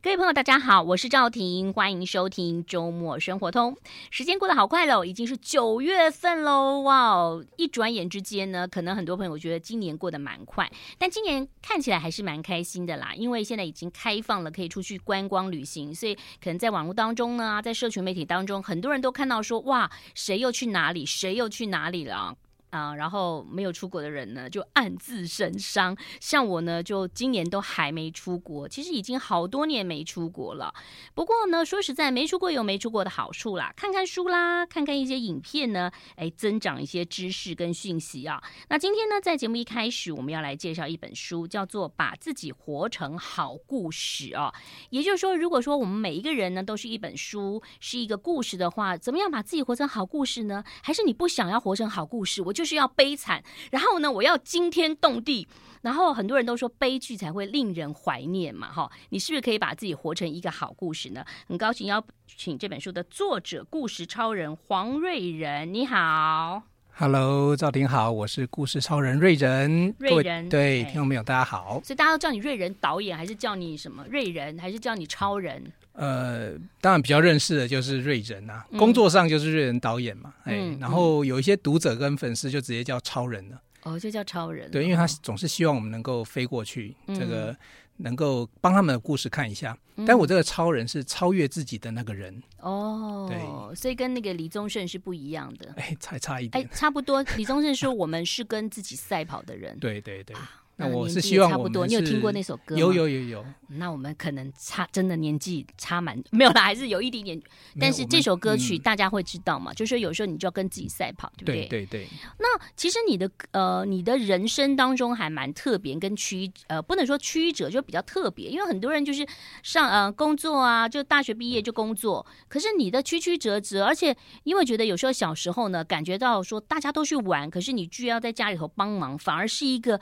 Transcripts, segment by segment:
各位朋友，大家好，我是赵婷，欢迎收听周末生活通。时间过得好快喽，已经是九月份喽，哇！一转眼之间呢，可能很多朋友觉得今年过得蛮快，但今年看起来还是蛮开心的啦，因为现在已经开放了，可以出去观光旅行，所以可能在网络当中呢，在社群媒体当中，很多人都看到说，哇，谁又去哪里，谁又去哪里了。啊然后没有出国的人呢，就暗自神伤。像我呢，就今年都还没出国，其实已经好多年没出国了。不过呢，说实在，没出国有没出国的好处啦，看看书啦，看看一些影片呢，哎，增长一些知识跟讯息啊。那今天呢，在节目一开始，我们要来介绍一本书，叫做《把自己活成好故事》啊。也就是说，如果说我们每一个人呢，都是一本书，是一个故事的话，怎么样把自己活成好故事呢？还是你不想要活成好故事？我。就是要悲惨，然后呢，我要惊天动地，然后很多人都说悲剧才会令人怀念嘛，哈，你是不是可以把自己活成一个好故事呢？很高兴邀请这本书的作者，故事超人黄瑞仁，你好，Hello，赵婷好，我是故事超人瑞仁，瑞仁，对，听众朋友大家好，所以大家都叫你瑞仁导演，还是叫你什么？瑞仁，还是叫你超人？呃，当然比较认识的就是瑞仁啊，嗯、工作上就是瑞仁导演嘛，哎、嗯，然后有一些读者跟粉丝就直接叫超人了，哦，就叫超人，对，因为他总是希望我们能够飞过去，嗯、这个能够帮他们的故事看一下。嗯、但我这个超人是超越自己的那个人，哦，对，所以跟那个李宗盛是不一样的，哎，才差一点，哎，差不多。李宗盛说我们是跟自己赛跑的人，对对对。那我是希望差不多，你有听过那首歌吗？有有有有。那我们可能差真的年纪差蛮 没有啦，还是有一点点。但是这首歌曲大家会知道嘛？就是有时候你就要跟自己赛跑，对不对？对对对。那其实你的呃，你的人生当中还蛮特别，跟曲呃，不能说曲折，就比较特别。因为很多人就是上呃工作啊，就大学毕业就工作，可是你的曲曲折折，而且因为觉得有时候小时候呢，感觉到说大家都去玩，可是你居然要在家里头帮忙，反而是一个。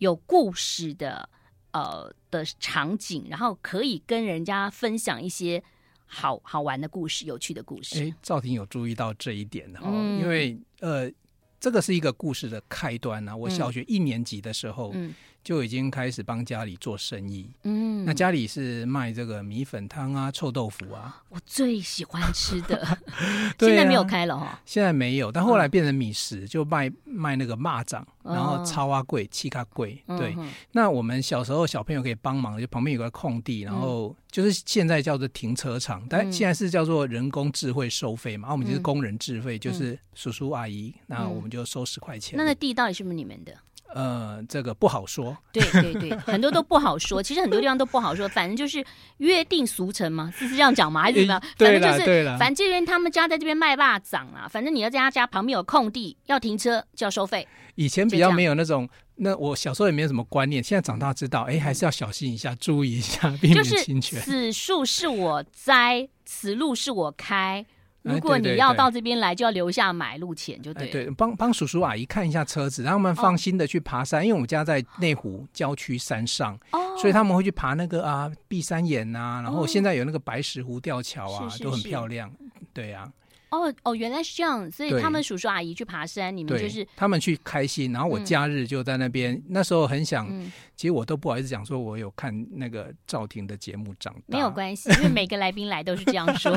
有故事的，呃的场景，然后可以跟人家分享一些好好玩的故事、有趣的故事。哎，赵婷有注意到这一点哈，嗯、因为呃，这个是一个故事的开端呢、啊。我小学一年级的时候。就已经开始帮家里做生意，嗯，那家里是卖这个米粉汤啊、臭豆腐啊，我最喜欢吃的。现在没有开了哈、哦，现在没有，但后来变成米食，就卖卖那个蚂蚱，然后超啊贵、七卡贵。对，那我们小时候小朋友可以帮忙，就旁边有个空地，然后就是现在叫做停车场，但现在是叫做人工智慧收费嘛，然后我们就是工人智慧，就是叔叔阿姨，那我们就收十块钱。那那地到底是不是你们的？呃，这个不好说。对对对，很多都不好说。其实很多地方都不好说，反正就是约定俗成嘛，是是这样讲嘛？还是怎么样？反正就是，反正这边他们家在这边卖蚂蚱啊，反正你要在他家旁边有空地，要停车就要收费。以前比较没有那种，那我小时候也没有什么观念，现在长大知道，哎，还是要小心一下，注意一下，避免侵权。就 是此树是我栽，此路是我开。如果你要到这边来，就要留下买路钱，就对。对，帮帮叔叔阿姨看一下车子，让他们放心的去爬山。因为我们家在内湖郊区山上，所以他们会去爬那个啊碧山岩呐，然后现在有那个白石湖吊桥啊，都很漂亮。对呀。哦哦，原来是这样，所以他们叔叔阿姨去爬山，你们就是他们去开心，然后我假日就在那边。那时候很想，其实我都不好意思讲说，我有看那个赵婷的节目长大。没有关系，因为每个来宾来都是这样说。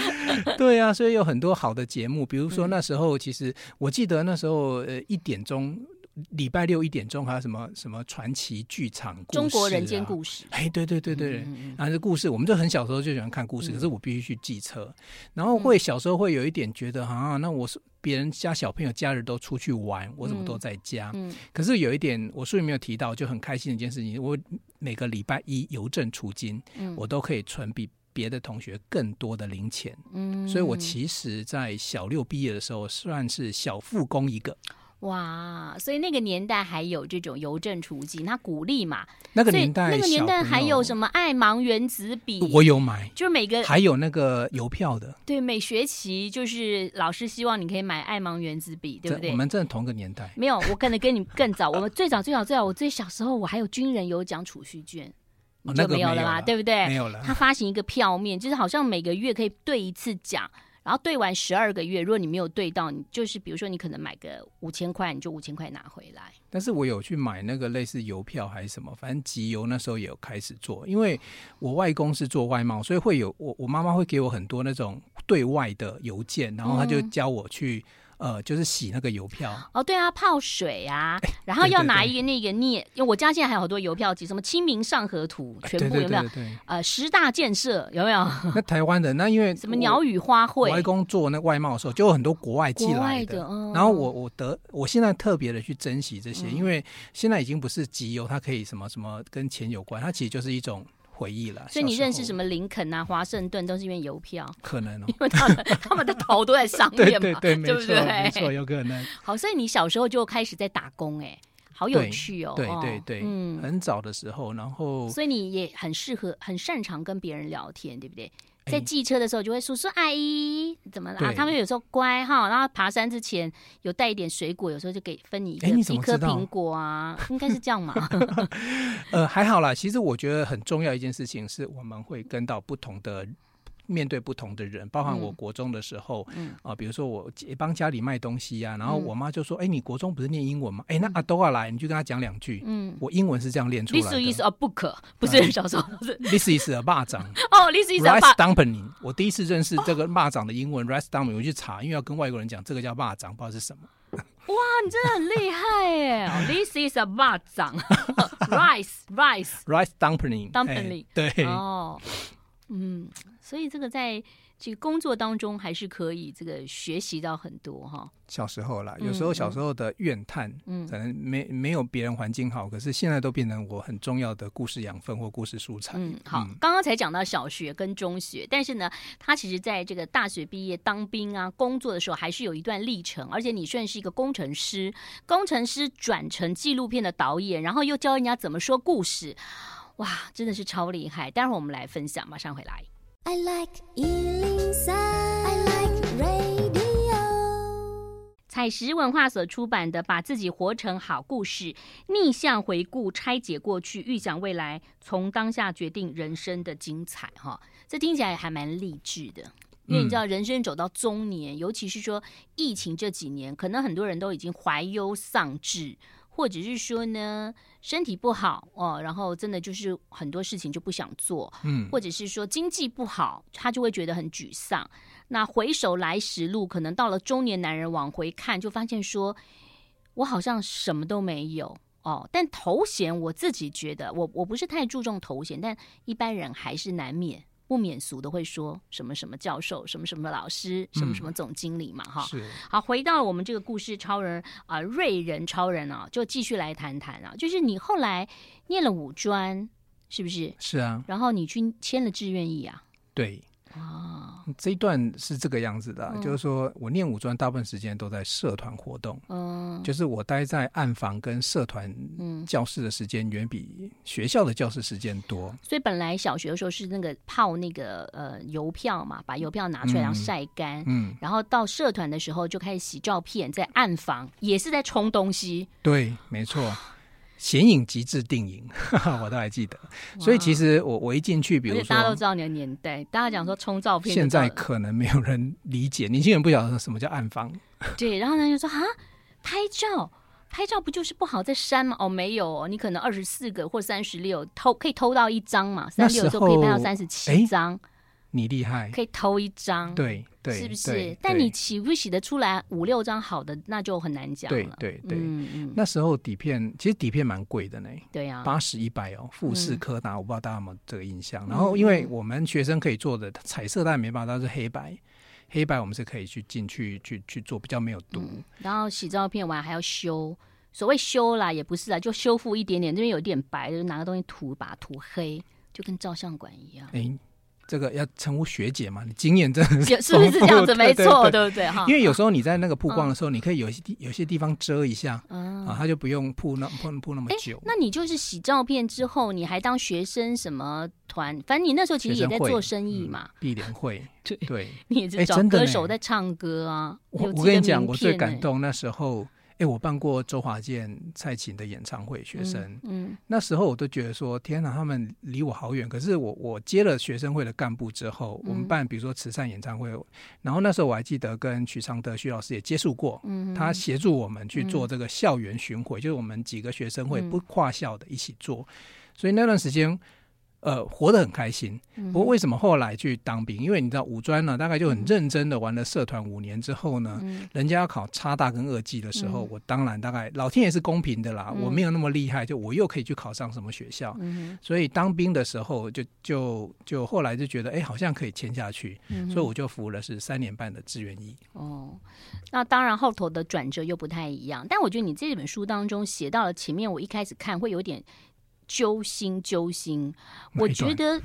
对啊，所以有很多好的节目，比如说那时候，其实我记得那时候呃一点钟。礼拜六一点钟还有什么什么传奇剧场故事、啊、中国人间故事？哎，对对对对，然后这故事，我们就很小时候就喜欢看故事，嗯、可是我必须去记车，然后会小时候会有一点觉得啊，那我是别人家小朋友假日都出去玩，我怎么都在家？嗯，可是有一点我书里没有提到，就很开心的一件事情，我每个礼拜一邮政储金，嗯、我都可以存比别的同学更多的零钱，嗯，所以我其实在小六毕业的时候算是小富翁一个。哇，所以那个年代还有这种邮政储金，他鼓励嘛。那个年代，那个年代还有什么爱芒原子笔？我有买，就是每个还有那个邮票的。对，每学期就是老师希望你可以买爱芒原子笔，对不对？我们真的同个年代。没有，我可能跟你更早。我们最早最早最早，我最小时候我还有军人有奖储蓄券，就没有了嘛，对不对？没有了。他发行一个票面，就是好像每个月可以兑一次奖。然后兑完十二个月，如果你没有兑到，你就是比如说你可能买个五千块，你就五千块拿回来。但是我有去买那个类似邮票还是什么，反正集邮那时候也有开始做，因为我外公是做外贸，所以会有我我妈妈会给我很多那种对外的邮件，然后他就教我去。呃，就是洗那个邮票哦，对啊，泡水啊，欸、然后要拿一个那个镊，因为我家现在还有好多邮票机，什么《清明上河图》，全部有没有？对对对对呃，十大建设有没有？那台湾的那因为什么鸟语花卉，我外公做那外贸的时候，就有很多国外寄来的。的嗯、然后我我得，我现在特别的去珍惜这些，嗯、因为现在已经不是集邮，它可以什么什么跟钱有关，它其实就是一种。回忆了，所以你认识什么林肯啊、华盛顿都是因为邮票，可能哦，因为他们他们的头都在上面嘛，对对对，对 不对？没错，有可能。好，所以你小时候就开始在打工，哎，好有趣哦。对对对，嗯，很早的时候，然后，所以你也很适合、很擅长跟别人聊天，对不对？在寄车的时候就会叔叔阿姨怎么啦？他们有时候乖哈，然后爬山之前有带一点水果，有时候就给分你一个一颗苹果啊，应该是这样嘛？呃，还好啦。其实我觉得很重要一件事情是我们会跟到不同的。面对不同的人，包含我国中的时候，嗯啊，比如说我帮家里卖东西、啊，然后我妈就说：“哎、欸，你国中不是念英文吗？哎、欸，那阿多啊来，你就跟他讲两句。”嗯，我英文是这样练出来的。This is a book，不是小时候。This is a 蚂蚱。哦，This is a rice dumpling。我第一次认识这个蚂蚱的英文 rice dumpling，我去查，因为要跟外国人讲这个叫蚂蚱，不知道是什么。哇，你真的很厉害耶！This is a 蚂蚱，rice，rice，rice dumpling，dumpling，对，哦，嗯，所以这个在。这个工作当中还是可以这个学习到很多哈。小时候啦，有时候小时候的怨叹，嗯，可能没没有别人环境好，可是现在都变成我很重要的故事养分或故事素材。嗯，好，刚刚才讲到小学跟中学，但是呢，他其实在这个大学毕业当兵啊，工作的时候还是有一段历程。而且你算是一个工程师，工程师转成纪录片的导演，然后又教人家怎么说故事，哇，真的是超厉害。待会儿我们来分享，马上回来。I like 103, I like radio。采石文化所出版的《把自己活成好故事》，逆向回顾、拆解过去、预想未来，从当下决定人生的精彩。哈，这听起来还蛮励志的。因为你知道，人生走到中年，嗯、尤其是说疫情这几年，可能很多人都已经怀忧丧志。或者是说呢，身体不好哦，然后真的就是很多事情就不想做，嗯，或者是说经济不好，他就会觉得很沮丧。那回首来时路，可能到了中年男人往回看，就发现说，我好像什么都没有哦。但头衔，我自己觉得，我我不是太注重头衔，但一般人还是难免。不免俗的会说什么什么教授，什么什么老师，什么什么总经理嘛，哈、嗯。是。好，回到我们这个故事超人啊、呃，瑞人超人啊，就继续来谈谈啊，就是你后来念了五专，是不是？是啊。然后你去签了志愿役啊？对。啊，这一段是这个样子的，嗯、就是说我念五专大部分时间都在社团活动，嗯，就是我待在暗房跟社团教室的时间远比学校的教室时间多。所以本来小学的时候是那个泡那个呃邮票嘛，把邮票拿出来然后晒干，嗯，然后到社团的时候就开始洗照片，在暗房也是在冲东西，对，没错。显影极致定影，我都还记得。所以其实我我一进去，比如说大家都知道你的年代，大家讲说冲照片，现在可能没有人理解，年轻人不晓得什么叫暗房。对，然后呢就说啊，拍照拍照不就是不好再删吗？哦，没有哦，你可能二十四个或三十六偷可以偷到一张嘛，三十六就可以拍到三十七张。你厉害，可以偷一张，对对，是不是？但你洗不洗得出来五六张好的，那就很难讲了。对对对，嗯嗯。那时候底片其实底片蛮贵的呢，对呀，八十一百哦，富士柯达，我不知道大家有没有这个印象。然后因为我们学生可以做的彩色，当然没办法，但是黑白，黑白我们是可以去进去去去做，比较没有毒。然后洗照片完还要修，所谓修啦，也不是啦，就修复一点点，这边有点白，就拿个东西涂，把它涂黑，就跟照相馆一样。哎。这个要称呼学姐嘛？你经验真的是是不是这样子？没错，对不对？哈，因为有时候你在那个曝光的时候，你可以有些地有些地方遮一下，啊，他就不用曝那曝曝那么久。那你就是洗照片之后，你还当学生什么团？反正你那时候其实也在做生意嘛，必联会。对，你也是找歌手在唱歌啊。我我跟你讲，我最感动那时候。哎，我办过周华健、蔡琴的演唱会，学生，嗯，嗯，那时候我都觉得说，天哪，他们离我好远。可是我我接了学生会的干部之后，我们办比如说慈善演唱会，嗯、然后那时候我还记得跟许常德许老师也接触过，嗯，他协助我们去做这个校园巡回，嗯、就是我们几个学生会不跨校的一起做，嗯、所以那段时间。呃，活得很开心。不过为什么后来去当兵？因为你知道五专呢，大概就很认真的玩了社团五年之后呢，嗯、人家要考差大跟二技的时候，嗯、我当然大概老天爷是公平的啦，嗯、我没有那么厉害，就我又可以去考上什么学校。嗯、所以当兵的时候就，就就就后来就觉得，哎，好像可以签下去，嗯、所以我就服了是三年半的志愿役。哦，那当然后头的转折又不太一样，但我觉得你这本书当中写到了前面，我一开始看会有点。揪心揪心，我觉得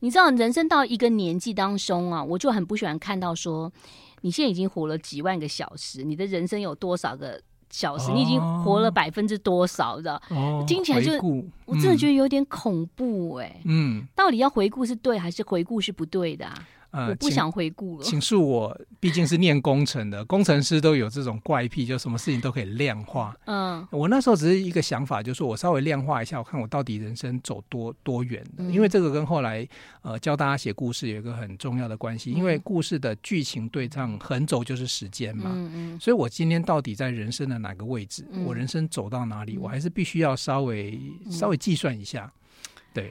你知道，人生到一个年纪当中啊，我就很不喜欢看到说，你现在已经活了几万个小时，你的人生有多少个小时？哦、你已经活了百分之多少的？哦，听起来就顾我真的觉得有点恐怖哎、欸。嗯，到底要回顾是对还是回顾是不对的啊？呃，我不想回顾了。请恕我，毕竟是念工程的，工程师都有这种怪癖，就什么事情都可以量化。嗯，我那时候只是一个想法，就是说我稍微量化一下，我看我到底人生走多多远的。嗯、因为这个跟后来呃教大家写故事有一个很重要的关系，因为故事的剧情对仗横轴就是时间嘛。嗯嗯。所以我今天到底在人生的哪个位置？嗯、我人生走到哪里？我还是必须要稍微稍微计算一下。对。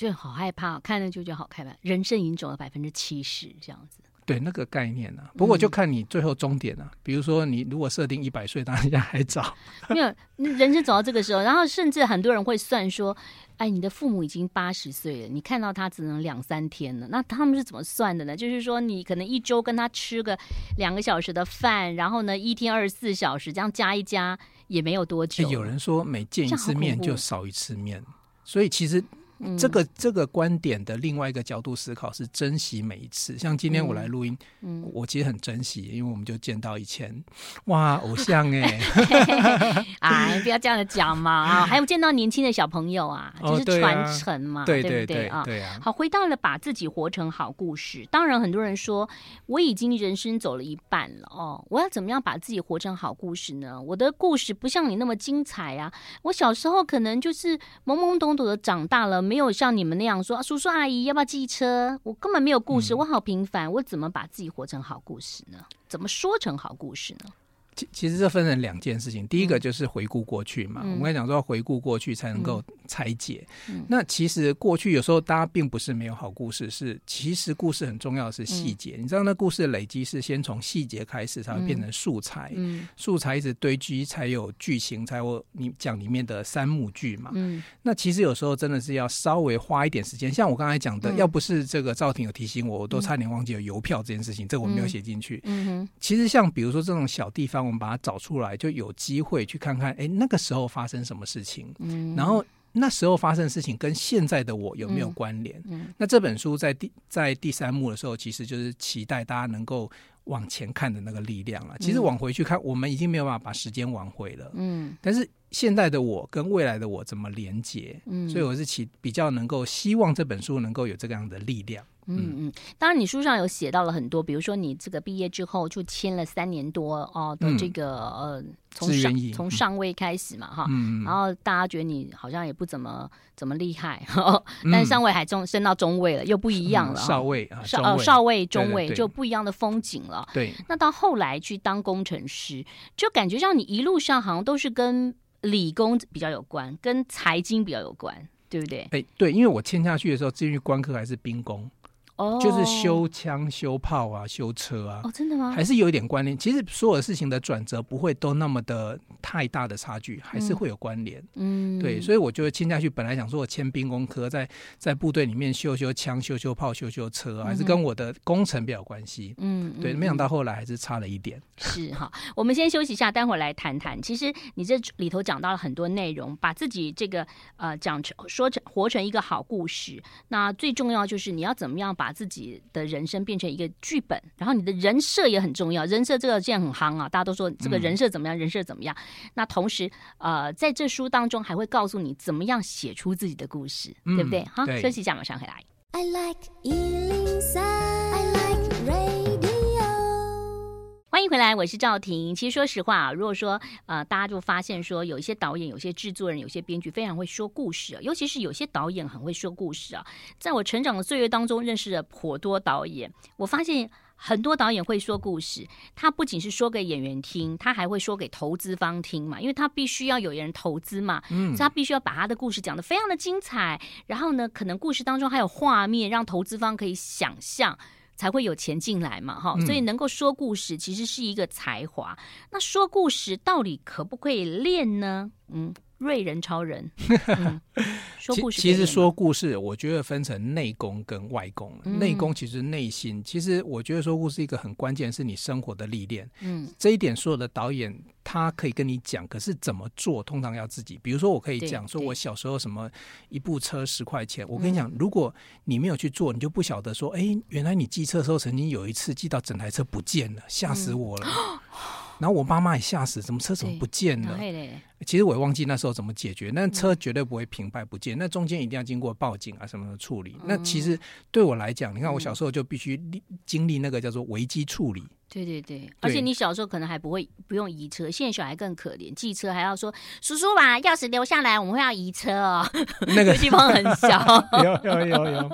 就好害怕，看了就觉得好害怕。人生已经走了百分之七十，这样子。对那个概念呢、啊？不过就看你最后终点了、啊。嗯、比如说，你如果设定一百岁，当然还早。没有，人生走到这个时候，然后甚至很多人会算说：“哎，你的父母已经八十岁了，你看到他只能两三天了。”那他们是怎么算的呢？就是说，你可能一周跟他吃个两个小时的饭，然后呢，一天二十四小时，这样加一加也没有多久。有人说，每见一次面就少一次面，所以其实。这个这个观点的另外一个角度思考是珍惜每一次，像今天我来录音，嗯，我其实很珍惜，因为我们就见到以前，哇，偶像 哎，啊，你不要这样子讲嘛啊，还有见到年轻的小朋友啊，就是传承嘛，对对对啊？对啊。好，回到了把自己活成好故事，当然很多人说我已经人生走了一半了哦，我要怎么样把自己活成好故事呢？我的故事不像你那么精彩啊，我小时候可能就是懵懵懂懂的长大了。没有像你们那样说，啊，叔叔阿姨要不要记车？我根本没有故事，我好平凡，嗯、我怎么把自己活成好故事呢？怎么说成好故事呢？其其实这分成两件事情，第一个就是回顾过去嘛。嗯、我跟你讲说，回顾过去才能够拆解。嗯、那其实过去有时候大家并不是没有好故事，是其实故事很重要的是细节。嗯、你知道那故事的累积是先从细节开始，才会变成素材。嗯、素材一直堆积，才有剧情，才有你讲里面的三幕剧嘛。嗯、那其实有时候真的是要稍微花一点时间。像我刚才讲的，嗯、要不是这个赵婷有提醒我，我都差点忘记了邮票这件事情，这个我没有写进去。嗯嗯、其实像比如说这种小地方。我们把它找出来，就有机会去看看，哎，那个时候发生什么事情？嗯，然后那时候发生的事情跟现在的我有没有关联？嗯，嗯，那这本书在第在第三幕的时候，其实就是期待大家能够往前看的那个力量了。其实往回去看，我们已经没有办法把时间挽回了。嗯，但是现在的我跟未来的我怎么连接？嗯，所以我是期比较能够希望这本书能够有这个样的力量。嗯嗯，当然，你书上有写到了很多，比如说你这个毕业之后就签了三年多哦的这个、嗯、呃，从上从上位开始嘛哈，嗯、然后大家觉得你好像也不怎么怎么厉害，嗯、但是上位还中升到中位了，又不一样了，嗯、少尉啊，少哦少尉中尉就不一样的风景了。对，那到后来去当工程师，就感觉像你一路上好像都是跟理工比较有关，跟财经比较有关，对不对？哎，对，因为我签下去的时候，至于官科还是兵工。就是修枪、修炮啊，修车啊。哦，真的吗？还是有一点关联。其实所有事情的转折不会都那么的太大的差距，还是会有关联。嗯，对，所以我就签下去。本来想说我签兵工科，在在部队里面修修枪、修修炮、修修车，还是跟我的工程比较有关系。嗯，对，没想到后来还是差了一点。是哈，我们先休息一下，待会儿来谈谈。其实你这里头讲到了很多内容，把自己这个呃讲成说成活成一个好故事。那最重要就是你要怎么样把自己的人生变成一个剧本，然后你的人设也很重要。人设这个现在很夯啊，大家都说这个人设怎么样，嗯、人设怎么样。那同时，呃，在这书当中还会告诉你怎么样写出自己的故事，嗯、对不对？好，休息一下，马上回来。I like 103, I like radio. 欢欢迎回来，我是赵婷。其实说实话啊，如果说呃，大家就发现说，有一些导演、有些制作人、有些编剧非常会说故事，尤其是有些导演很会说故事啊。在我成长的岁月当中，认识了颇多导演，我发现很多导演会说故事。他不仅是说给演员听，他还会说给投资方听嘛，因为他必须要有人投资嘛，嗯，所以他必须要把他的故事讲得非常的精彩。然后呢，可能故事当中还有画面，让投资方可以想象。才会有钱进来嘛，哈，所以能够说故事其实是一个才华。嗯、那说故事到底可不可以练呢？嗯。瑞人超人，嗯、说故事。其实说故事，我觉得分成内功跟外功。嗯、内功其实内心，其实我觉得说故事一个很关键是你生活的历练。嗯，这一点所有的导演他可以跟你讲，可是怎么做，通常要自己。比如说，我可以讲说，我小时候什么一部车十块钱。我跟你讲，如果你没有去做，你就不晓得说，哎，原来你骑车的时候曾经有一次骑到整台车不见了，吓死我了。嗯 然后我妈妈也吓死，怎么车怎么不见了？其实我也忘记那时候怎么解决。那车绝对不会平白不见，那中间一定要经过报警啊什么的处理。那其实对我来讲，你看我小时候就必须经历那个叫做危机处理。对对对，而且你小时候可能还不会不用移车，现在小孩更可怜，寄车还要说叔叔把钥匙留下来，我们会要移车哦。那个 地方很小，有有有有。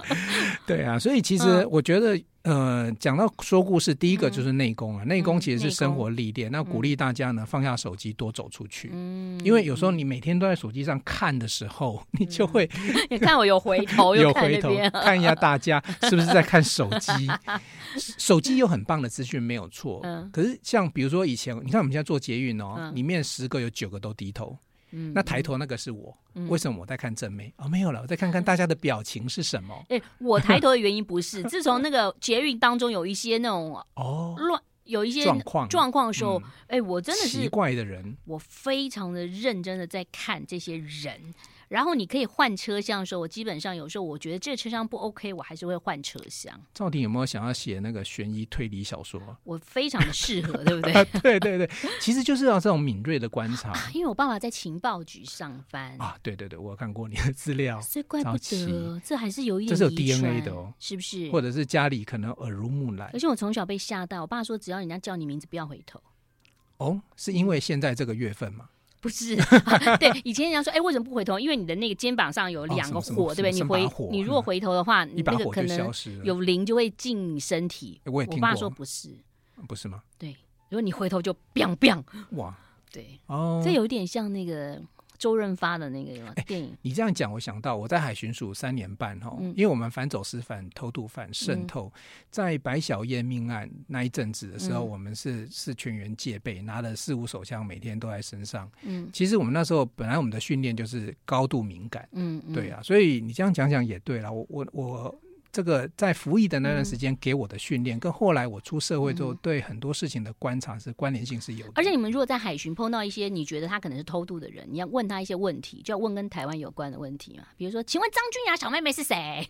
对啊，所以其实我觉得。呃，讲到说故事，第一个就是内功啊。内功其实是生活历练，那鼓励大家呢放下手机，多走出去。嗯，因为有时候你每天都在手机上看的时候，你就会你看我有回头，有回头看一下大家是不是在看手机。手机有很棒的资讯，没有错。嗯，可是像比如说以前，你看我们现在做捷运哦，里面十个有九个都低头。嗯，那抬头那个是我，嗯、为什么我在看正妹？哦，没有了，我再看看大家的表情是什么。哎、欸，我抬头的原因不是，自从那个捷运当中有一些那种哦乱，有一些状况状况的时候，哎、嗯欸，我真的是奇怪的人，我非常的认真的在看这些人。然后你可以换车厢的时候，我基本上有时候我觉得这个车厢不 OK，我还是会换车厢。赵婷有没有想要写那个悬疑推理小说？我非常的适合，对不对？对对对，其实就是要这种敏锐的观察。啊，因为我爸爸在情报局上班啊，对对对，我有看过你的资料，所以怪不得奇这还是有一点，这是有 DNA 的哦，是不是？或者是家里可能耳濡目染。而且我从小被吓到，我爸说只要人家叫你名字，不要回头。哦，是因为现在这个月份吗？不是、啊，对，以前人家说，哎、欸，为什么不回头？因为你的那个肩膀上有两个火，哦、对不对？你回，你如果回头的话，嗯、你那个可能有灵就会进你身体。我，我爸说不是，不是吗？对，如果你回头就 biang biang，哇，对，哦，这有点像那个。周润发的那个电影，你这样讲，我想到我在海巡署三年半哈，因为我们反走私犯、偷渡犯渗透，在白小燕命案那一阵子的时候，我们是是全员戒备，拿了四五手枪，每天都在身上。嗯，其实我们那时候本来我们的训练就是高度敏感，嗯，对啊，所以你这样讲讲也对了，我我我。这个在服役的那段时间给我的训练，嗯、跟后来我出社会之后对很多事情的观察是关联性是有的。而且你们如果在海巡碰到一些你觉得他可能是偷渡的人，你要问他一些问题，就要问跟台湾有关的问题嘛。比如说，请问张君雅小妹妹是谁？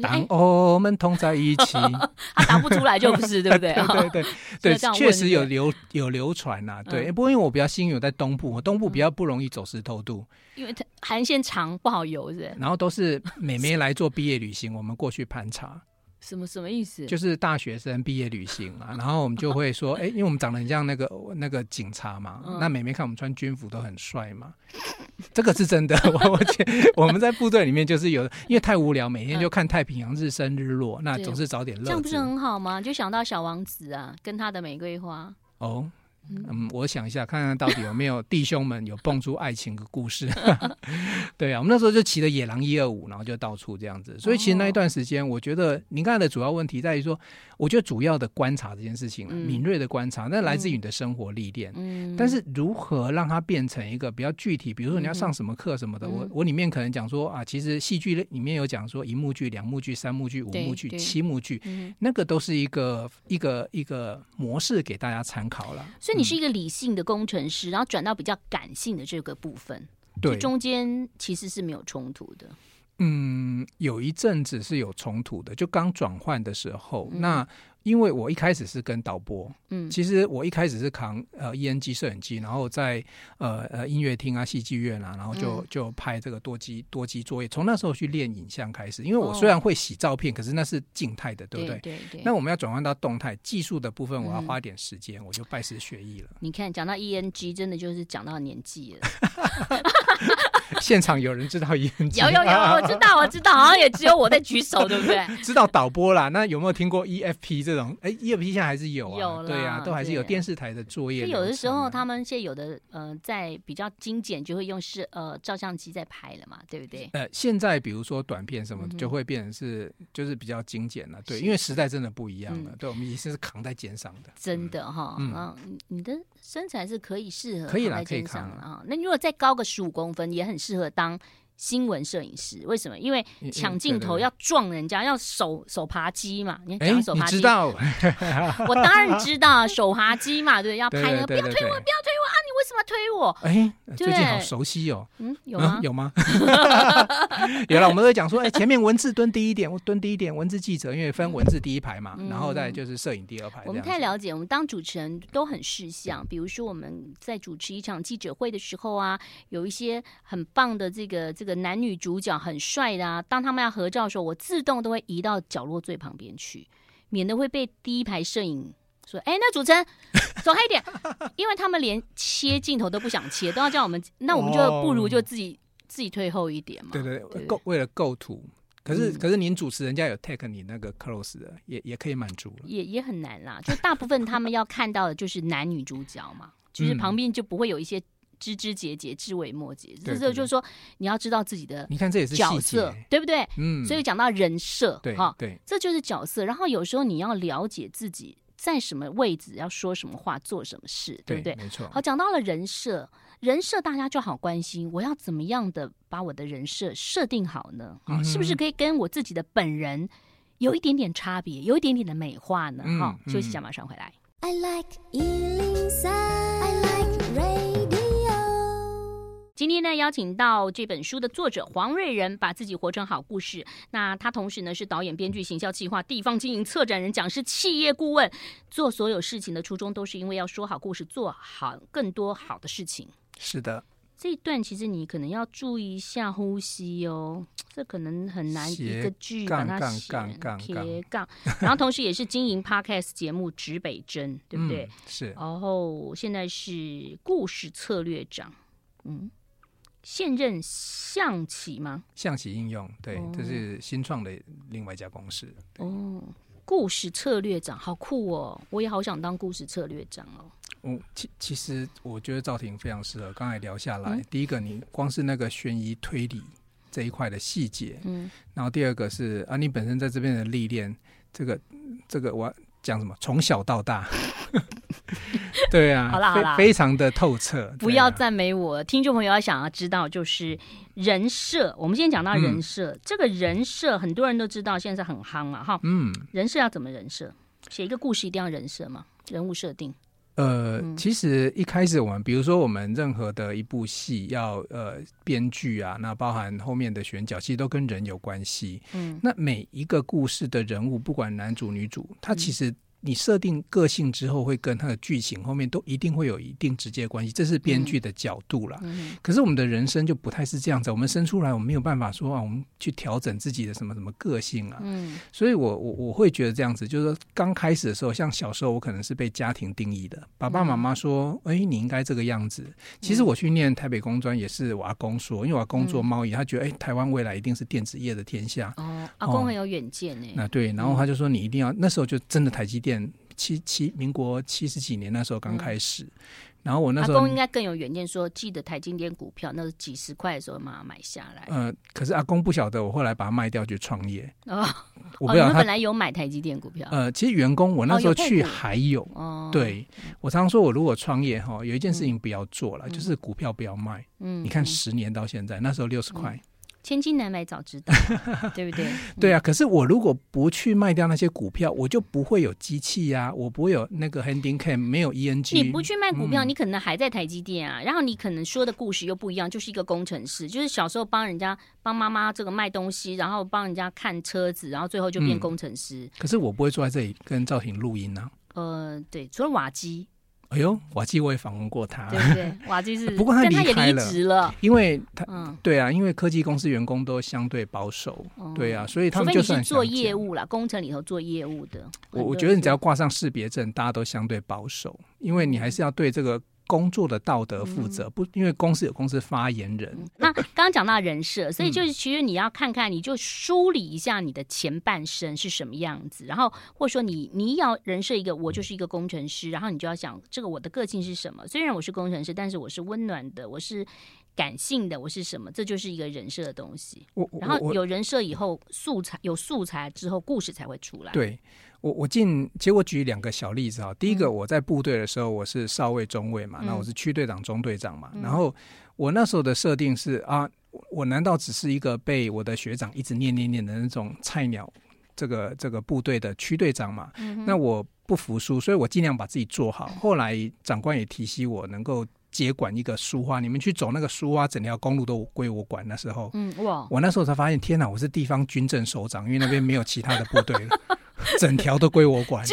当我们同在一起，他答不出来就不是，对不对？对对对对，确实有流有流传呐。对，不过因为我比较幸运，我在东部，我东部比较不容易走私偷渡，因为它航线长不好游，是。然后都是美眉 来做毕业旅行，我们过去盘查。什么什么意思？就是大学生毕业旅行啊，然后我们就会说，哎，因为我们长得很像那个那个警察嘛，那美眉看我们穿军服都很帅嘛，这个是真的。我我我们在部队里面就是有，因为太无聊，每天就看太平洋日升日落，那总是找点乐。这样不是很好吗？就想到小王子啊，跟他的玫瑰花。哦。嗯，我想一下，看看到底有没有弟兄们有蹦出爱情的故事。对啊，我们那时候就骑着野狼一二五，然后就到处这样子。所以其实那一段时间，我觉得您刚才的主要问题在于说，我觉得主要的观察这件事情，敏锐的观察，那来自于你的生活历练。嗯。但是如何让它变成一个比较具体，比如说你要上什么课什么的，我我里面可能讲说啊，其实戏剧里面有讲说一幕剧、两幕剧、三幕剧、五幕剧、七幕剧，那个都是一个一个一个模式给大家参考了。所以你是一个理性的工程师，然后转到比较感性的这个部分，对，中间其实是没有冲突的。嗯，有一阵子是有冲突的，就刚转换的时候，嗯、那。因为我一开始是跟导播，嗯，其实我一开始是扛呃 ENG 摄影机，然后在呃呃音乐厅啊、戏剧院啊，然后就就拍这个多机多机作业。从那时候去练影像开始，因为我虽然会洗照片，哦、可是那是静态的，对不对？对对对。那我们要转换到动态技术的部分，我要花点时间，嗯、我就拜师学艺了。你看，讲到 ENG，真的就是讲到年纪了。现场有人知道 ENG？有有有，我知道我知道，好像也只有我在举手，对不对？知道导播啦，那有没有听过 EFP 这种？哎，EFP 现在还是有啊，有啦对啊，都还是有电视台的作业。有的时候他们现在有的呃，在比较精简，就会用是呃照相机在拍了嘛，对不对？呃，现在比如说短片什么，就会变成是就是比较精简了，对，因为时代真的不一样了。对，我们也是扛在肩上的，真的哈，嗯，你的身材是可以适合可以来可以扛啊。那如果再高个十五公分，也很适合当。新闻摄影师为什么？因为抢镜头要撞人家，要手手扒鸡嘛。你讲手扒鸡，知道？我当然知道手扒鸡嘛，对，要拍那个，不要推我，不要推我什么推我？哎，最近好熟悉哦。嗯，有吗？有吗？有了，我们会讲说，哎，前面文字蹲低一点，我蹲低一点。文字记者因为分文字第一排嘛，然后再就是摄影第二排。我们太了解，我们当主持人都很识相。比如说我们在主持一场记者会的时候啊，有一些很棒的这个这个。男女主角很帅的啊，当他们要合照的时候，我自动都会移到角落最旁边去，免得会被第一排摄影说：“哎，那主持人走开一点。”因为他们连切镜头都不想切，都要叫我们，那我们就不如就自己、哦、自己退后一点嘛。对对，对够为了构图，可是、嗯、可是您主持人家有 take 你那个 close 的，也也可以满足了，也也很难啦。就大部分他们要看到的就是男女主角嘛，就是旁边就不会有一些。枝枝节节，枝微末节，这这就是说，你要知道自己的，你看这也是角色，对不对？嗯，所以讲到人设，对哈，对，这就是角色。然后有时候你要了解自己在什么位置，要说什么话，做什么事，对不对？没错。好，讲到了人设，人设大家就好关心，我要怎么样的把我的人设设定好呢？啊，是不是可以跟我自己的本人有一点点差别，有一点点的美化呢？哈，休息一下，马上回来。I like 今天呢，邀请到这本书的作者黄瑞仁，把自己活成好故事。那他同时呢是导演、编剧、行销计划、地方经营、策展人、讲师、企业顾问，做所有事情的初衷都是因为要说好故事，做好更多好的事情。是的，这一段其实你可能要注意一下呼吸哦，这可能很难一个句把它写杠杠然后同时也是经营 Podcast 节目指北针，对不对？嗯、是。然后现在是故事策略长，嗯。现任象棋吗？象棋应用，对，哦、这是新创的另外一家公司。哦，故事策略长，好酷哦！我也好想当故事策略长哦。嗯，其其实我觉得赵婷非常适合。刚才聊下来，嗯、第一个你光是那个悬疑推理这一块的细节，嗯，然后第二个是啊，你本身在这边的历练，这个这个我讲什么？从小到大。对啊，好啦好啦，非常的透彻。不要赞美我，听众朋友要想要知道，就是人设。我们先讲到人设，嗯、这个人设很多人都知道，现在很夯啊哈。嗯，人设要怎么人设？写一个故事一定要人设吗？人物设定？呃，嗯、其实一开始我们，比如说我们任何的一部戏要呃编剧啊，那包含后面的选角，其实都跟人有关系。嗯，那每一个故事的人物，不管男主女主，他其实、嗯。你设定个性之后，会跟他的剧情后面都一定会有一定直接关系，这是编剧的角度啦。嗯、可是我们的人生就不太是这样子，我们生出来，我们没有办法说啊，我们去调整自己的什么什么个性啊。嗯，所以我我我会觉得这样子，就是说刚开始的时候，像小时候我可能是被家庭定义的，爸爸妈妈说，哎、嗯，你应该这个样子。其实我去念台北工专也是我阿公说，因为我阿公做贸易，他觉得哎，台湾未来一定是电子业的天下。哦，阿公很有远见呢。那对，然后他就说你一定要，那时候就真的台积电。七七民国七十几年那时候刚开始，嗯、然后我那时候阿公应该更有远见，说记得台积电股票那是几十块的时候马上买下来。呃，可是阿公不晓得，我后来把它卖掉去创业。哦，我不知道他、哦、本来有买台积电股票。呃，其实员工我那时候去还有，哦、有对我常常说我如果创业哈，有一件事情不要做了，嗯、就是股票不要卖。嗯，你看十年到现在，那时候六十块。千金难买早知道，对不对？对啊，可是我如果不去卖掉那些股票，我就不会有机器呀、啊，我不会有那个 handing cam，没有 ENG。你不去卖股票，嗯、你可能还在台积电啊。然后你可能说的故事又不一样，就是一个工程师，就是小时候帮人家帮妈妈这个卖东西，然后帮人家看车子，然后最后就变工程师。嗯、可是我不会坐在这里跟赵婷录音啊。呃，对，除了瓦基。哎呦，瓦基我也访问过他，对不对？瓦基是，不过他离开了，职了，因为他，嗯，对啊，因为科技公司员工都相对保守，嗯、对啊，所以他们就算做业务啦，工程里头做业务的，我我觉得你只要挂上识别证，大家都相对保守，因为你还是要对这个。工作的道德负责不，因为公司有公司发言人。嗯、那刚刚讲到人设，所以就是其实你要看看，你就梳理一下你的前半生是什么样子，然后或者说你你要人设一个，我就是一个工程师，然后你就要想这个我的个性是什么。虽然我是工程师，但是我是温暖的，我是感性的，我是什么？这就是一个人设的东西。然后有人设以后，素材有素材之后，故事才会出来。对。我我进，其实我举两个小例子哈。第一个，我在部队的时候，我是少尉中尉嘛，那、嗯、我是区队长、中队长嘛。嗯、然后我那时候的设定是啊，我难道只是一个被我的学长一直念念念的那种菜鸟？这个这个部队的区队长嘛，嗯、那我不服输，所以我尽量把自己做好。后来长官也提携我，能够接管一个书花，你们去走那个书花，整条公路都归我管。那时候，嗯哇，我那时候才发现，天哪，我是地方军政首长，因为那边没有其他的部队了。整条都归我管，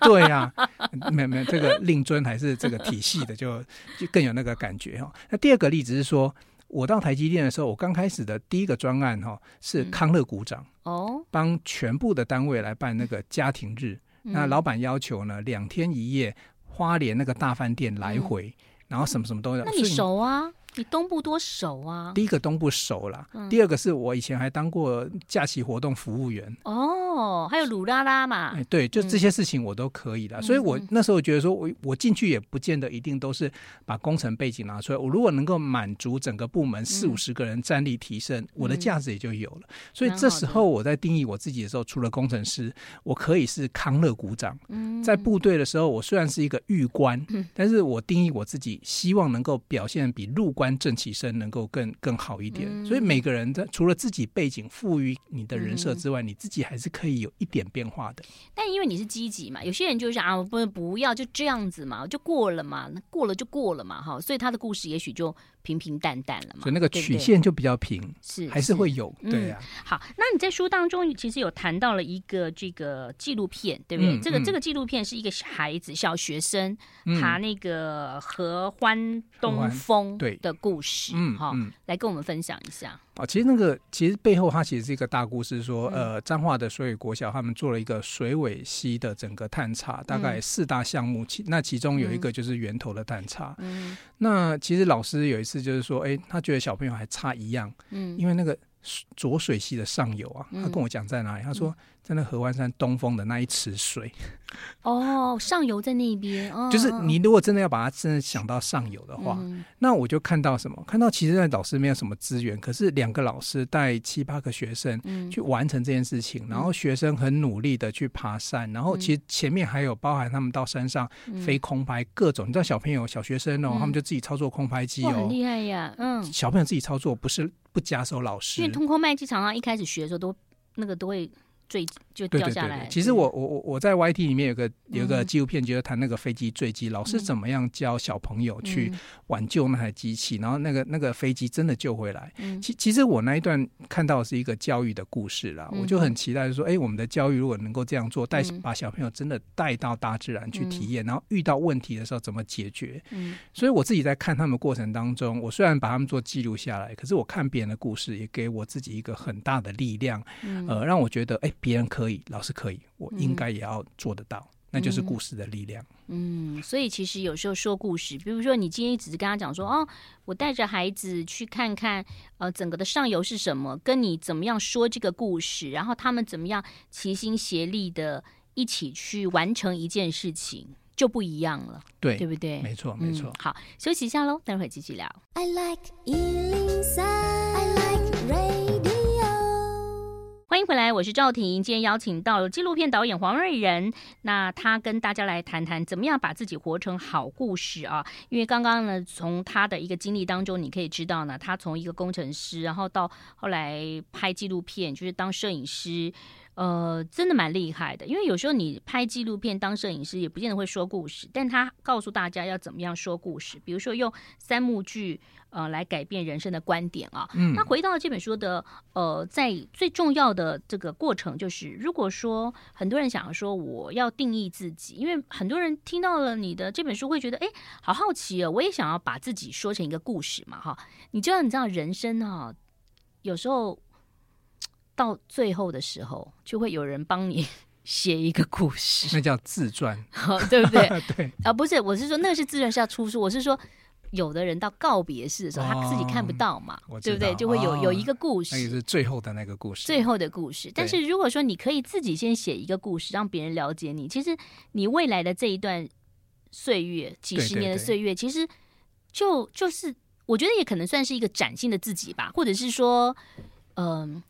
对呀、啊，没有没有这个令尊还是这个体系的，就就更有那个感觉哈。那第二个例子是说，我到台积电的时候，我刚开始的第一个专案哈是康乐股长哦，帮全部的单位来办那个家庭日，那老板要求呢两天一夜，花莲那个大饭店来回，然后什么什么都要。那你熟啊？你东部多熟啊？第一个东部熟了，嗯、第二个是我以前还当过假期活动服务员哦，还有鲁拉拉嘛。哎，对，就这些事情我都可以的，嗯、所以我那时候觉得说我我进去也不见得一定都是把工程背景拿出来，我如果能够满足整个部门四五十个人战力提升，嗯、我的价值也就有了。所以这时候我在定义我自己的时候，除了工程师，我可以是康乐股长。嗯、在部队的时候，我虽然是一个预官，嗯、但是我定义我自己希望能够表现比入官。正起身能够更更好一点，嗯、所以每个人在除了自己背景赋予你的人设之外，嗯、你自己还是可以可以有一点变化的。但因为你是积极嘛，有些人就想啊，不不要就这样子嘛，就过了嘛，那过了就过了嘛，哈，所以他的故事也许就平平淡淡了嘛，所以那个曲线就比较平，是还是会有，对呀、啊。嗯。好，那你在书当中其实有谈到了一个这个纪录片，对不对？嗯、这个这个纪录片是一个孩子小学生爬那个合欢东风对的故事，嗯，好，来跟我们分享一下。啊，其实那个其实背后它其实是一个大故事，说呃彰化的水尾国小他们做了一个水尾溪的整个探查，大概四大项目，其那其中有一个就是源头的探查。嗯，那其实老师有一次就是说，哎，他觉得小朋友还差一样，嗯，因为那个浊水溪的上游啊，他跟我讲在哪里，他说。在那合欢山东峰的那一池水，哦，上游在那边，哦、就是你如果真的要把它真的想到上游的话，嗯、那我就看到什么？看到其实那老师没有什么资源，可是两个老师带七八个学生去完成这件事情，嗯、然后学生很努力的去爬山，然后其实前面还有包含他们到山上飞空拍各种，你知道小朋友小学生哦，嗯、他们就自己操作空拍机哦，很厉害呀，嗯，小朋友自己操作不是不假手老师，因为通空麦机常常一开始学的时候都那个都会。坠就掉下来。对对对对，其实我我我我在 YT 里面有个有个纪录片，就是谈那个飞机坠机，老师怎么样教小朋友去挽救那台机器，然后那个那个飞机真的救回来。其其实我那一段看到的是一个教育的故事啦，我就很期待说，哎，我们的教育如果能够这样做，带把小朋友真的带到大自然去体验，然后遇到问题的时候怎么解决。所以我自己在看他们过程当中，我虽然把他们做记录下来，可是我看别人的故事，也给我自己一个很大的力量，呃，让我觉得，哎。别人可以，老师可以，我应该也要做得到，嗯、那就是故事的力量。嗯，所以其实有时候说故事，比如说你今天只是跟他讲说，哦，我带着孩子去看看，呃，整个的上游是什么，跟你怎么样说这个故事，然后他们怎么样齐心协力的一起去完成一件事情，就不一样了，对，对不对？没错，没错、嗯。好，休息一下喽，待会儿继续聊。I like 欢迎回来，我是赵婷。今天邀请到纪录片导演黄瑞仁，那他跟大家来谈谈怎么样把自己活成好故事啊。因为刚刚呢，从他的一个经历当中，你可以知道呢，他从一个工程师，然后到后来拍纪录片，就是当摄影师。呃，真的蛮厉害的，因为有时候你拍纪录片当摄影师也不见得会说故事，但他告诉大家要怎么样说故事，比如说用三幕剧呃来改变人生的观点啊。嗯，那回到这本书的呃，在最重要的这个过程就是，如果说很多人想要说我要定义自己，因为很多人听到了你的这本书会觉得哎，好好奇哦，我也想要把自己说成一个故事嘛哈。你知道你知道人生哈，有时候。到最后的时候，就会有人帮你 写一个故事，那叫自传，对不对？对。啊，不是，我是说那个是自传是要出书，我是说有的人到告别式的时候，他自己看不到嘛，对不对？就会有有一个故事，那也是最后的那个故事，最后的故事。但是如果说你可以自己先写一个故事，让别人了解你，其实你未来的这一段岁月，几十年的岁月，其实就就是我觉得也可能算是一个崭新的自己吧，或者是说，嗯。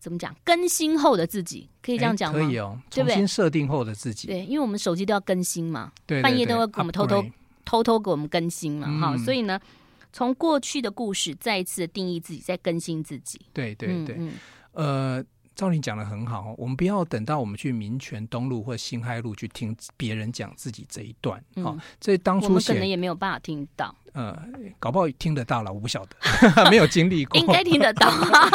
怎么讲？更新后的自己可以这样讲吗？可以哦，重新设定后的自己。对，因为我们手机都要更新嘛，对，半夜都要给我们偷偷偷偷给我们更新嘛，哈。所以呢，从过去的故事再一次定义自己，再更新自己。对对对，呃，赵林讲的很好，我们不要等到我们去民权东路或辛亥路去听别人讲自己这一段，好，这当初我们可能也没有办法听到。呃，搞不好听得到了，我不晓得，没有经历过，应该听得到。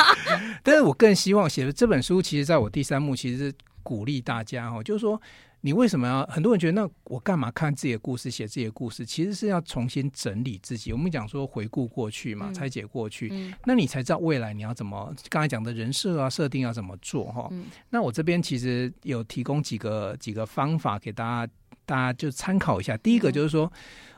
但是我更希望写的这本书，其实在我第三幕，其实是鼓励大家哦，就是说，你为什么要？很多人觉得，那我干嘛看自己的故事，写自己的故事？其实是要重新整理自己。我们讲说回顾过去嘛，拆解过去，嗯、那你才知道未来你要怎么。刚才讲的人设啊，设定要怎么做哈？嗯、那我这边其实有提供几个几个方法给大家，大家就参考一下。第一个就是说。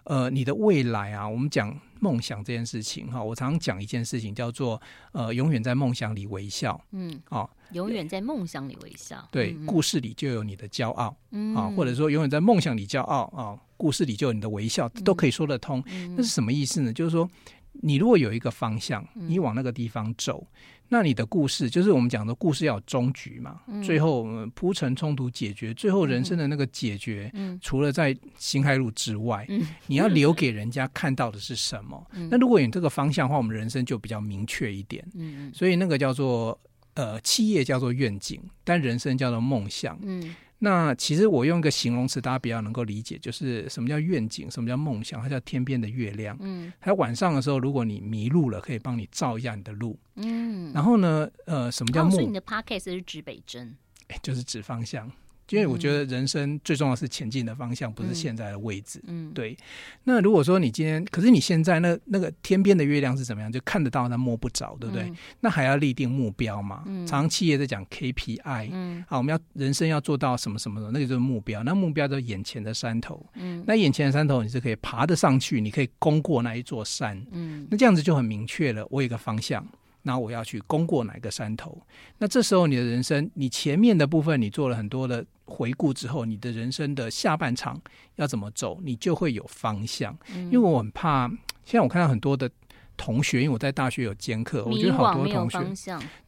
呃，你的未来啊，我们讲梦想这件事情哈，我常常讲一件事情叫做呃，永远在梦想里微笑，嗯，哦，永远在梦想里微笑，对，嗯、故事里就有你的骄傲，嗯，啊，或者说永远在梦想里骄傲啊，故事里就有你的微笑，都可以说得通。嗯、那是什么意思呢？就是说，你如果有一个方向，你往那个地方走。嗯那你的故事就是我们讲的故事要有终局嘛？嗯、最后铺陈冲突解决，最后人生的那个解决，嗯、除了在辛亥路之外，嗯、你要留给人家看到的是什么？嗯、那如果有这个方向的话，我们人生就比较明确一点。嗯、所以那个叫做呃，企业叫做愿景，但人生叫做梦想。嗯那其实我用一个形容词，大家比较能够理解，就是什么叫愿景，什么叫梦想，它叫天边的月亮。嗯，还有晚上的时候，如果你迷路了，可以帮你照一下你的路。嗯，然后呢，呃，什么叫梦？所以你的 podcast 是指北针，哎，就是指方向。因为我觉得人生最重要是前进的方向，不是现在的位置。嗯，对。那如果说你今天，可是你现在那那个天边的月亮是怎么样？就看得到，但摸不着，对不对？嗯、那还要立定目标嘛？嗯。常常企业在讲 KPI，嗯，啊，我们要人生要做到什么什么的，那个就是目标。那目标就是眼前的山头。嗯。那眼前的山头你是可以爬得上去，你可以攻过那一座山。嗯。那这样子就很明确了，我有一个方向。那我要去攻过哪个山头？那这时候你的人生，你前面的部分你做了很多的回顾之后，你的人生的下半场要怎么走，你就会有方向。嗯、因为我很怕，现在我看到很多的同学，因为我在大学有兼课，我觉得好多同学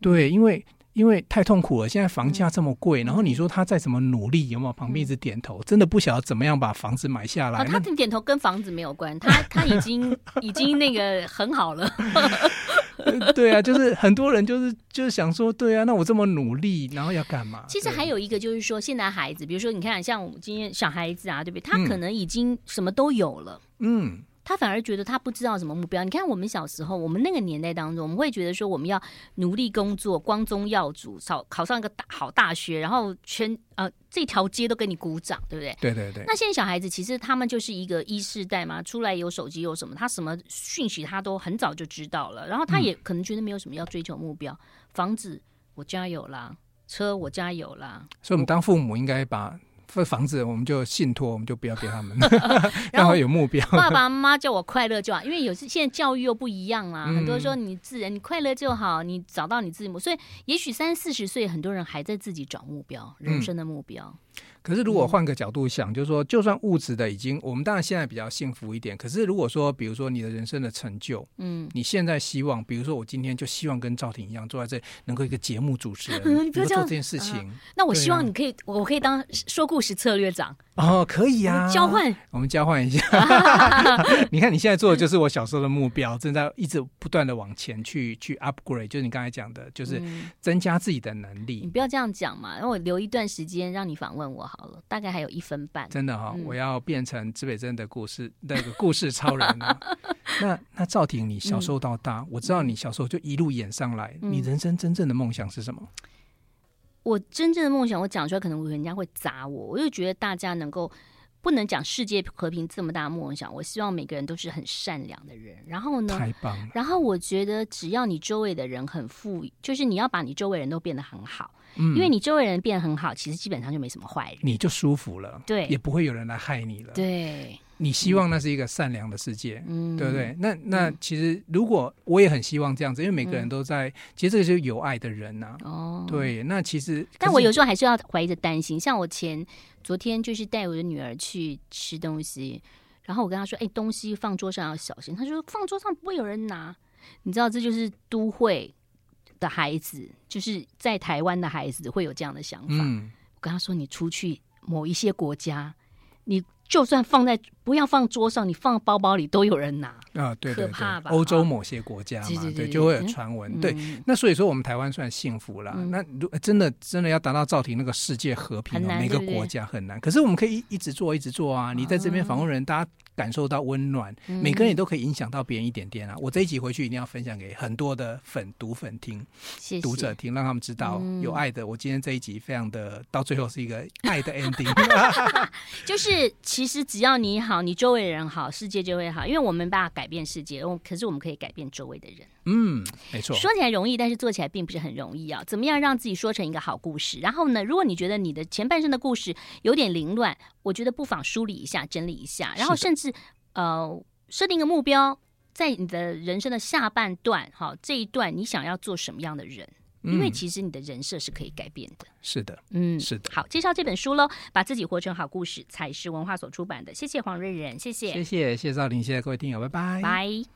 对，因为因为太痛苦了。现在房价这么贵，嗯、然后你说他再怎么努力，有没有旁边一直点头？嗯、真的不晓得怎么样把房子买下来。哦、他点头跟房子没有关，他他已经 已经那个很好了。对啊，就是很多人就是就是想说，对啊，那我这么努力，然后要干嘛？其实还有一个就是说，现在孩子，比如说你看，像我们今天小孩子啊，对不对？他可能已经什么都有了，嗯。他反而觉得他不知道什么目标。你看我们小时候，我们那个年代当中，我们会觉得说我们要努力工作，光宗耀祖，考考上一个大好大学，然后全呃这条街都给你鼓掌，对不对？对对对。那现在小孩子其实他们就是一个一世代嘛，出来有手机有什么，他什么讯息他都很早就知道了，然后他也可能觉得没有什么要追求目标，嗯、房子我家有啦，车我家有啦。所以，我们当父母应该把。这房子我们就信托，我们就不要给他们 然后有目标。爸爸妈妈叫我快乐就好，因为有时现在教育又不一样啦。嗯、很多人说你自然，你快乐就好，你找到你自己目。所以也许三四十岁，很多人还在自己找目标，人生的目标。嗯、可是如果换个角度想，嗯、就是说，就算物质的已经，我们当然现在比较幸福一点。可是如果说，比如说你的人生的成就，嗯，你现在希望，比如说我今天就希望跟赵婷一样坐在这里，能够一个节目主持人，嗯、你不要做这件事情。啊、那我希望你可以，啊、我可以当说故事策略长。哦，可以啊，交换，我们交换一下。你看你现在做的就是我小时候的目标，正在一直不断的往前去去 upgrade，就是你刚才讲的，就是增加自己的能力。你不要这样讲嘛，让我留一段时间让你访问我好了，大概还有一分半。真的哈、哦，嗯、我要变成指北针的故事 那个故事超人了。那那赵婷，你小时候到大，嗯、我知道你小时候就一路演上来，嗯、你人生真正的梦想是什么？我真正的梦想，我讲出来可能人家会砸我。我就觉得大家能够不能讲世界和平这么大的梦想，我希望每个人都是很善良的人。然后呢，太棒了。然后我觉得只要你周围的人很富裕，就是你要把你周围人都变得很好，嗯，因为你周围人变得很好，其实基本上就没什么坏人，你就舒服了，对，也不会有人来害你了，对。你希望那是一个善良的世界，嗯，对不对？那那其实如果我也很希望这样子，因为每个人都在，嗯、其实这个就是有爱的人呐、啊。哦，对，那其实，但我有时候还是要怀着担心。像我前昨天就是带我的女儿去吃东西，然后我跟她说：“哎，东西放桌上要小心。”她说：“放桌上不会有人拿。”你知道，这就是都会的孩子，就是在台湾的孩子会有这样的想法。嗯、我跟他说：“你出去某一些国家，你。”就算放在不要放桌上，你放包包里都有人拿啊，对，对，对？欧洲某些国家嘛，对，对，对，对，就会有传闻。嗯、对，那所以说我们台湾算幸福了。嗯、那如真的真的要达到赵婷那个世界和平，难每个国家很难。可是我们可以一直做，一直做啊！你在这边访问人，大家。感受到温暖，每个人也都可以影响到别人一点点啊！我这一集回去一定要分享给很多的粉读粉听，读者听，让他们知道有爱的。我今天这一集非常的，到最后是一个爱的 ending。就是其实只要你好，你周围人好，世界就会好。因为我们没办法改变世界，我可是我们可以改变周围的人。嗯，没错。说起来容易，但是做起来并不是很容易啊！怎么样让自己说成一个好故事？然后呢，如果你觉得你的前半生的故事有点凌乱，我觉得不妨梳理一下，整理一下，然后甚至。呃，设定一个目标，在你的人生的下半段，哈，这一段你想要做什么样的人？嗯、因为其实你的人设是可以改变的。是的，嗯，是的。好，介绍这本书喽，把自己活成好故事，才是文化所出版的。谢谢黄瑞仁，谢谢，谢谢，谢谢赵林，谢谢各位听友，拜拜，拜。